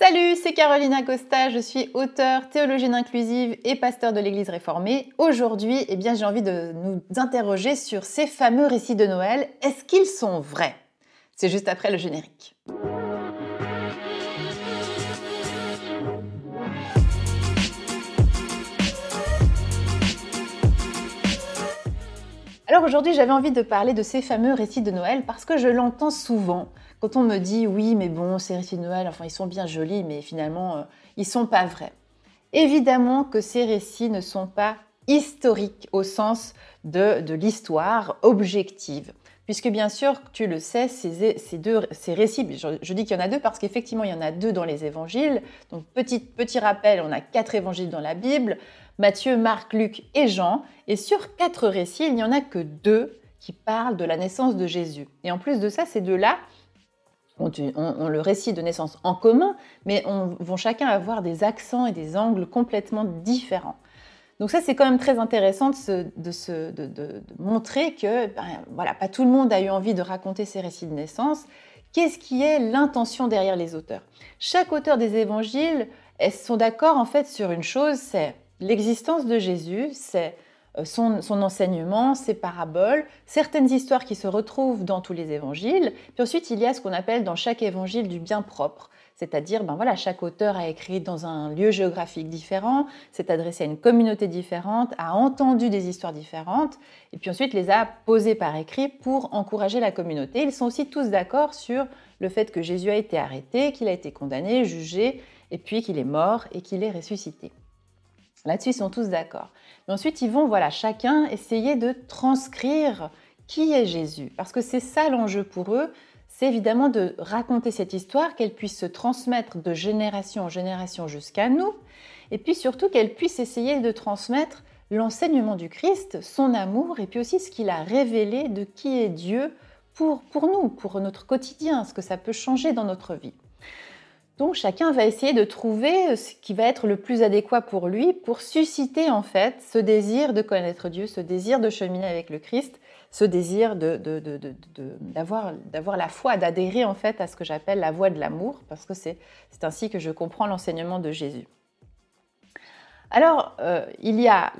Salut, c'est Carolina Costa, je suis auteure, théologienne inclusive et pasteur de l'Église réformée. Aujourd'hui, eh bien, j'ai envie de nous interroger sur ces fameux récits de Noël. Est-ce qu'ils sont vrais? C'est juste après le générique. Alors aujourd'hui, j'avais envie de parler de ces fameux récits de Noël parce que je l'entends souvent. Quand on me dit oui, mais bon, ces récits de Noël, enfin, ils sont bien jolis, mais finalement, euh, ils sont pas vrais. Évidemment que ces récits ne sont pas historiques au sens de, de l'histoire objective. Puisque bien sûr, tu le sais, ces, ces deux, ces récits, je, dis qu'il y en a deux parce qu'effectivement, il y en a deux dans les évangiles. Donc, petit, petit rappel, on a quatre évangiles dans la Bible, Matthieu, Marc, Luc et Jean. Et sur quatre récits, il n'y en a que deux qui parlent de la naissance de Jésus. Et en plus de ça, ces deux-là ont, le récit de naissance en commun, mais on, vont chacun avoir des accents et des angles complètement différents. Donc ça, c'est quand même très intéressant de, montrer que ben, voilà, pas tout le monde a eu envie de raconter ces récits de naissance. Qu'est-ce qui est l'intention derrière les auteurs? Chaque auteur des évangiles sont d'accord en fait sur une chose, c'est l'existence de Jésus, c'est euh, son, enseignement, ses paraboles, certaines histoires qui se retrouvent dans tous les évangiles. Puis ensuite, il y a ce qu'on appelle dans chaque évangile du bien propre. C'est-à-dire, ben voilà, chaque auteur a écrit dans un lieu géographique différent, s'est adressé à une communauté différente, a entendu des histoires différentes, et puis ensuite les a posées par écrit pour encourager la communauté. Ils sont aussi tous d'accord sur le fait que Jésus a été arrêté, qu'il a été condamné, jugé, et puis qu'il est mort et qu'il est ressuscité. Là-dessus, ils sont tous d'accord. Mais ensuite, ils vont, voilà, chacun essayer de transcrire qui est Jésus. Parce que c'est ça l'enjeu pour eux, c'est évidemment de raconter cette histoire, qu'elle puisse se transmettre de génération en génération jusqu'à nous, et puis surtout qu'elle puisse essayer de transmettre l'enseignement du Christ, son amour, et puis aussi ce qu'il a révélé de qui est Dieu pour, pour nous, pour notre quotidien, ce que ça peut changer dans notre vie. Donc chacun va essayer de trouver ce qui va être le plus adéquat pour lui pour susciter en fait ce désir de connaître Dieu, ce désir de cheminer avec le Christ, ce désir d'avoir la foi, d'adhérer en fait à ce que j'appelle la voie de l'amour, parce que c'est ainsi que je comprends l'enseignement de Jésus. Alors, euh, il y a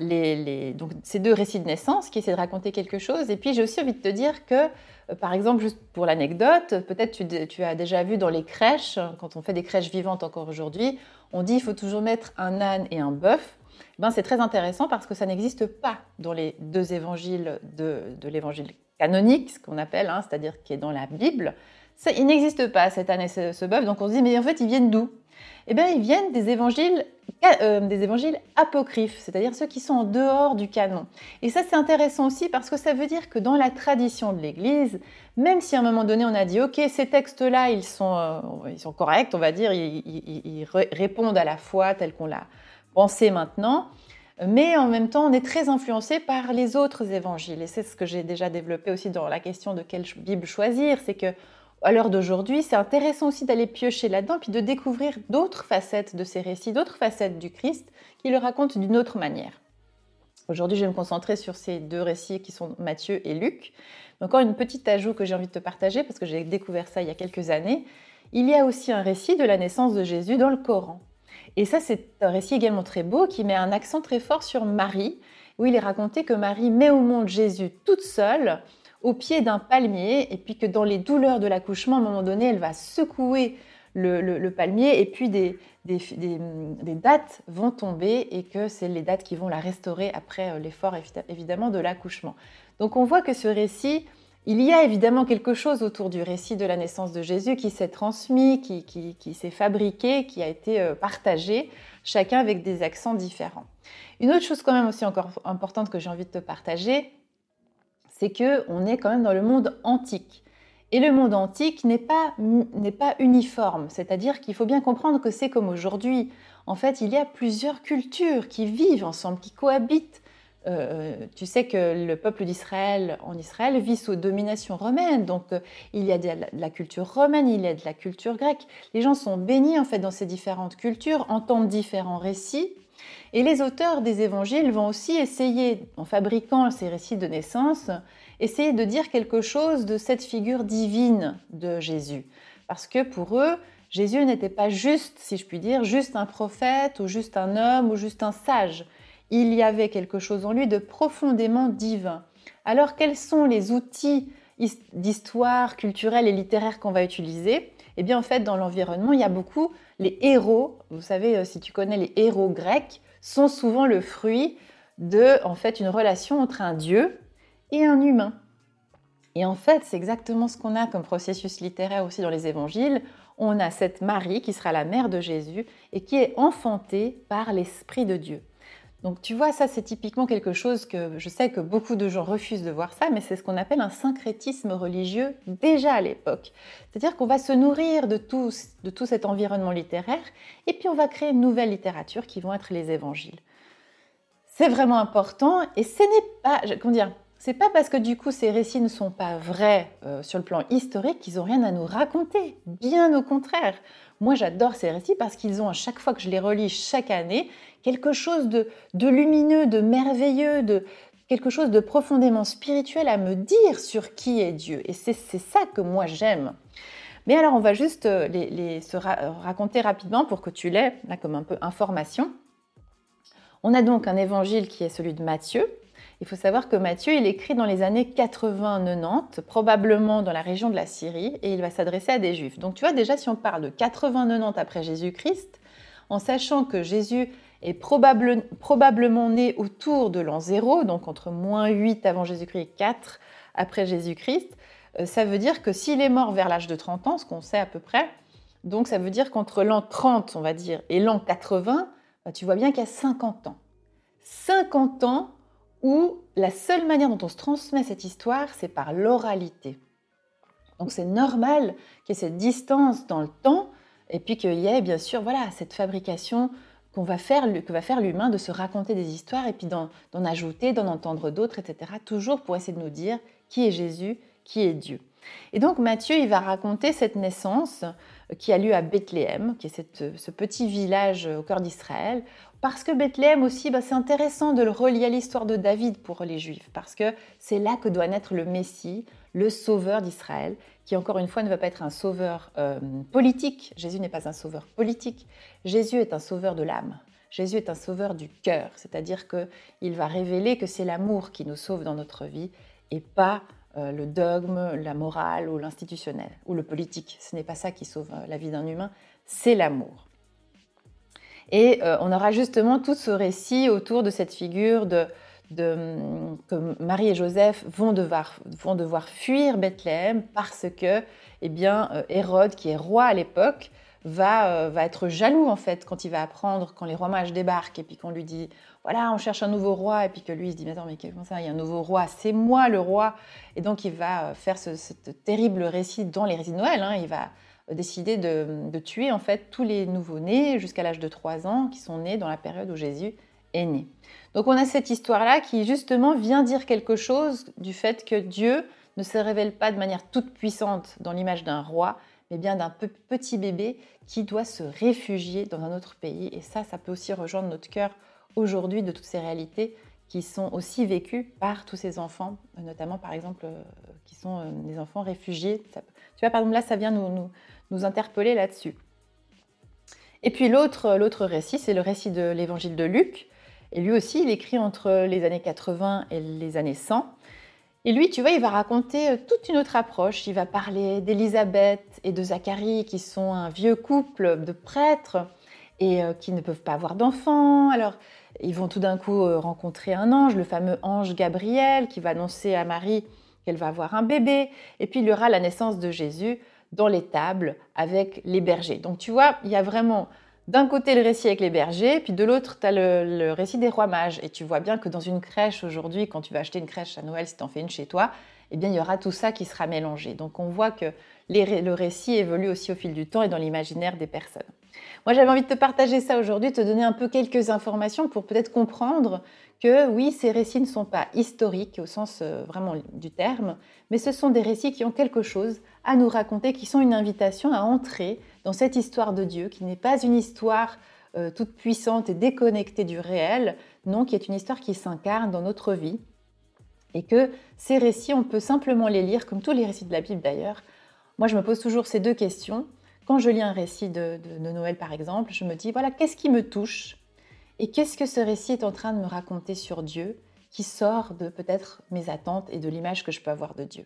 donc, ces deux récits de naissance qui essaient de raconter quelque chose, et puis j'ai aussi envie de te dire que euh, par exemple, juste pour l'anecdote, peut-être tu, as déjà vu dans les crèches, quand on fait des crèches vivantes encore aujourd'hui, on dit qu'il faut toujours mettre un âne et un bœuf. Ben, c'est très intéressant parce que ça n'existe pas dans les deux évangiles de, l'évangile canonique, ce qu'on appelle, hein, c'est-à-dire qui est dans la Bible. Ça, il n'existe pas cet âne et ce, ce bœuf, donc on se dit, mais en fait, ils viennent d'où? Eh bien, ils viennent des évangiles euh, des évangiles apocryphes, c'est-à-dire ceux qui sont en dehors du canon. Et ça, c'est intéressant aussi parce que ça veut dire que dans la tradition de l'Église, même si à un moment donné on a dit, OK, ces textes-là, ils, sont, euh, ils sont corrects, on va dire, ils, répondent à la foi telle qu'on l'a pensée maintenant, mais en même temps, on est très influencé par les autres évangiles. Et c'est ce que j'ai déjà développé aussi dans la question de quelle Bible choisir, c'est que à l'heure d'aujourd'hui, c'est intéressant aussi d'aller piocher là-dedans, puis de découvrir d'autres facettes de ces récits, d'autres facettes du Christ, qui le racontent d'une autre manière. Aujourd'hui, je vais me concentrer sur ces deux récits qui sont Matthieu et Luc. Encore une petite ajout que j'ai envie de te partager, parce que j'ai découvert ça il y a quelques années. Il y a aussi un récit de la naissance de Jésus dans le Coran. Et ça, c'est un récit également très beau qui met un accent très fort sur Marie, où il est raconté que Marie met au monde Jésus toute seule, au pied d'un palmier, et puis que dans les douleurs de l'accouchement, à un moment donné, elle va secouer le, palmier, et puis des, dates vont tomber, et que c'est les dates qui vont la restaurer après euh, l'effort évidemment de l'accouchement. Donc on voit que ce récit, il y a évidemment quelque chose autour du récit de la naissance de Jésus qui s'est transmis, qui, qui s'est fabriqué, qui a été euh, partagé, chacun avec des accents différents. Une autre chose quand même aussi encore importante que j'ai envie de te partager, c'est que on est quand même dans le monde antique. Et le monde antique n'est pas, n'est pas uniforme, c'est-à-dire qu'il faut bien comprendre que c'est comme aujourd'hui. En fait, il y a plusieurs cultures qui vivent ensemble, qui cohabitent. Euh, tu sais que le peuple d'Israël en Israël vit sous domination romaine, donc euh, il y a de la culture romaine, il y a de la culture grecque. Les gens sont bénis en fait dans ces différentes cultures, entendent différents récits, et les auteurs des évangiles vont aussi essayer, en fabriquant ces récits de naissance, essayer de dire quelque chose de cette figure divine de Jésus. Parce que pour eux, Jésus n'était pas juste, si je puis dire, juste un prophète ou juste un homme ou juste un sage. Il y avait quelque chose en lui de profondément divin. Alors quels sont les outils d'histoire culturelle et littéraire qu'on va utiliser? Eh bien en fait dans l'environnement il y a beaucoup les héros. Vous savez euh, si tu connais les héros grecs sont souvent le fruit de en fait une relation entre un dieu et un humain. Et en fait, c'est exactement ce qu'on a comme processus littéraire aussi dans les évangiles. On a cette Marie qui sera la mère de Jésus et qui est enfantée par l'Esprit de Dieu. Donc tu vois, ça c'est typiquement quelque chose que je sais que beaucoup de gens refusent de voir ça, mais c'est ce qu'on appelle un syncrétisme religieux déjà à l'époque. C'est-à-dire qu'on va se nourrir de tout, de tout cet environnement littéraire et puis on va créer une nouvelle littérature qui vont être les évangiles. C'est vraiment important et ce n'est pas, comment dire, c'est pas parce que du coup ces récits ne sont pas vrais euh, sur le plan historique qu'ils ont rien à nous raconter. Bien au contraire. Moi j'adore ces récits parce qu'ils ont à chaque fois que je les relis chaque année quelque chose de, lumineux, de merveilleux, de quelque chose de profondément spirituel à me dire sur qui est Dieu. Et c'est ça que moi j'aime. Mais alors on va juste euh, les, raconter rapidement pour que tu l'aies comme un peu information. On a donc un évangile qui est celui de Matthieu, il faut savoir que Matthieu, il écrit dans les années 80-90, probablement dans la région de la Syrie, et il va s'adresser à des juifs. Donc tu vois déjà, si on parle de 80-90 après Jésus-Christ, en sachant que Jésus est probablement né autour de l'an 0, donc entre moins 8 avant Jésus-Christ et 4 après Jésus-Christ, euh, ça veut dire que s'il est mort vers l'âge de 30 ans, ce qu'on sait à peu près, donc ça veut dire qu'entre l'an 30, on va dire, et l'an 80, bah, tu vois bien qu'il y a 50 ans. 50 ans où la seule manière dont on se transmet cette histoire, c'est par l'oralité. Donc c'est normal qu'il y ait cette distance dans le temps, et puis qu'il y ait bien sûr voilà, cette fabrication qu'on va faire, que va faire l'humain de se raconter des histoires, et puis d'en ajouter, d'en entendre d'autres, etc. Toujours pour essayer de nous dire qui est Jésus, qui est Dieu. Et donc Matthieu, il va raconter cette naissance qui a lieu à Bethléem, qui est ce petit village au cœur d'Israël, parce que Bethléem aussi, bah, c'est intéressant de le relier à l'histoire de David pour les Juifs, parce que c'est là que doit naître le Messie, le sauveur d'Israël, qui encore une fois ne va pas être un sauveur euh, politique. Jésus n'est pas un sauveur politique. Jésus est un sauveur de l'âme. Jésus est un sauveur du cœur, c'est-à-dire qu'il va révéler que c'est l'amour qui nous sauve dans notre vie et pas euh, le dogme, la morale ou l'institutionnel ou le politique. Ce n'est pas ça qui sauve euh, la vie d'un humain, c'est l'amour. Et euh, on aura justement tout ce récit autour de cette figure de, que Marie et Joseph vont devoir, vont devoir fuir Bethléem parce que eh bien, Hérode, qui est roi à l'époque, va, euh, va être jaloux en fait quand il va apprendre, quand les rois mages débarquent et puis qu'on lui dit voilà, on cherche un nouveau roi, et puis que lui il se dit mais attends, mais comment ça, il y a un nouveau roi, c'est moi le roi. Et donc il va faire ce, terrible récit dans les récits de Noël, hein. il va décidé de, tuer en fait tous les nouveau-nés jusqu'à l'âge de 3 ans qui sont nés dans la période où Jésus est né. Donc on a cette histoire-là qui justement vient dire quelque chose du fait que Dieu ne se révèle pas de manière toute puissante dans l'image d'un roi, mais bien d'un petit bébé qui doit se réfugier dans un autre pays. Et ça, ça peut aussi rejoindre notre cœur aujourd'hui de toutes ces réalités qui sont aussi vécues par tous ces enfants, notamment par exemple euh, qui sont euh, des enfants réfugiés. tu vois, par exemple là, ça vient nous, interpeller là-dessus. Et puis l'autre récit, c'est le récit de l'évangile de Luc. Et lui aussi, il écrit entre les années 80 et les années 100. Et lui, tu vois, il va raconter euh, toute une autre approche. Il va parler d'Élisabeth et de Zacharie, qui sont un vieux couple de prêtres et euh, qui ne peuvent pas avoir d'enfants. Alors, ils vont tout d'un coup euh, rencontrer un ange, le fameux ange Gabriel, qui va annoncer à Marie qu'elle va avoir un bébé. Et puis, il y aura la naissance de Jésus dans les tables avec les bergers. Donc tu vois, il y a vraiment d'un côté le récit avec les bergers, puis de l'autre, tu as le, récit des rois mages. Et tu vois bien que dans une crèche aujourd'hui, quand tu vas acheter une crèche à Noël, si tu en fais une chez toi, eh bien, il y aura tout ça qui sera mélangé. Donc on voit que le récit évolue aussi au fil du temps et dans l'imaginaire des personnes. Moi, j'avais envie de te partager ça aujourd'hui, te donner un peu quelques informations pour peut-être comprendre que oui, ces récits ne sont pas historiques au sens euh, vraiment du terme, mais ce sont des récits qui ont quelque chose à nous raconter, qui sont une invitation à entrer dans cette histoire de Dieu, qui n'est pas une histoire euh, toute puissante et déconnectée du réel, non, qui est une histoire qui s'incarne dans notre vie, et que ces récits, on peut simplement les lire, comme tous les récits de la Bible d'ailleurs. Moi, je me pose toujours ces deux questions. quand je lis un récit de, de Noël, par exemple, je me dis, voilà, qu'est-ce qui me touche? Et qu'est-ce que ce récit est en train de me raconter sur Dieu qui sort de peut-être mes attentes et de l'image que je peux avoir de Dieu?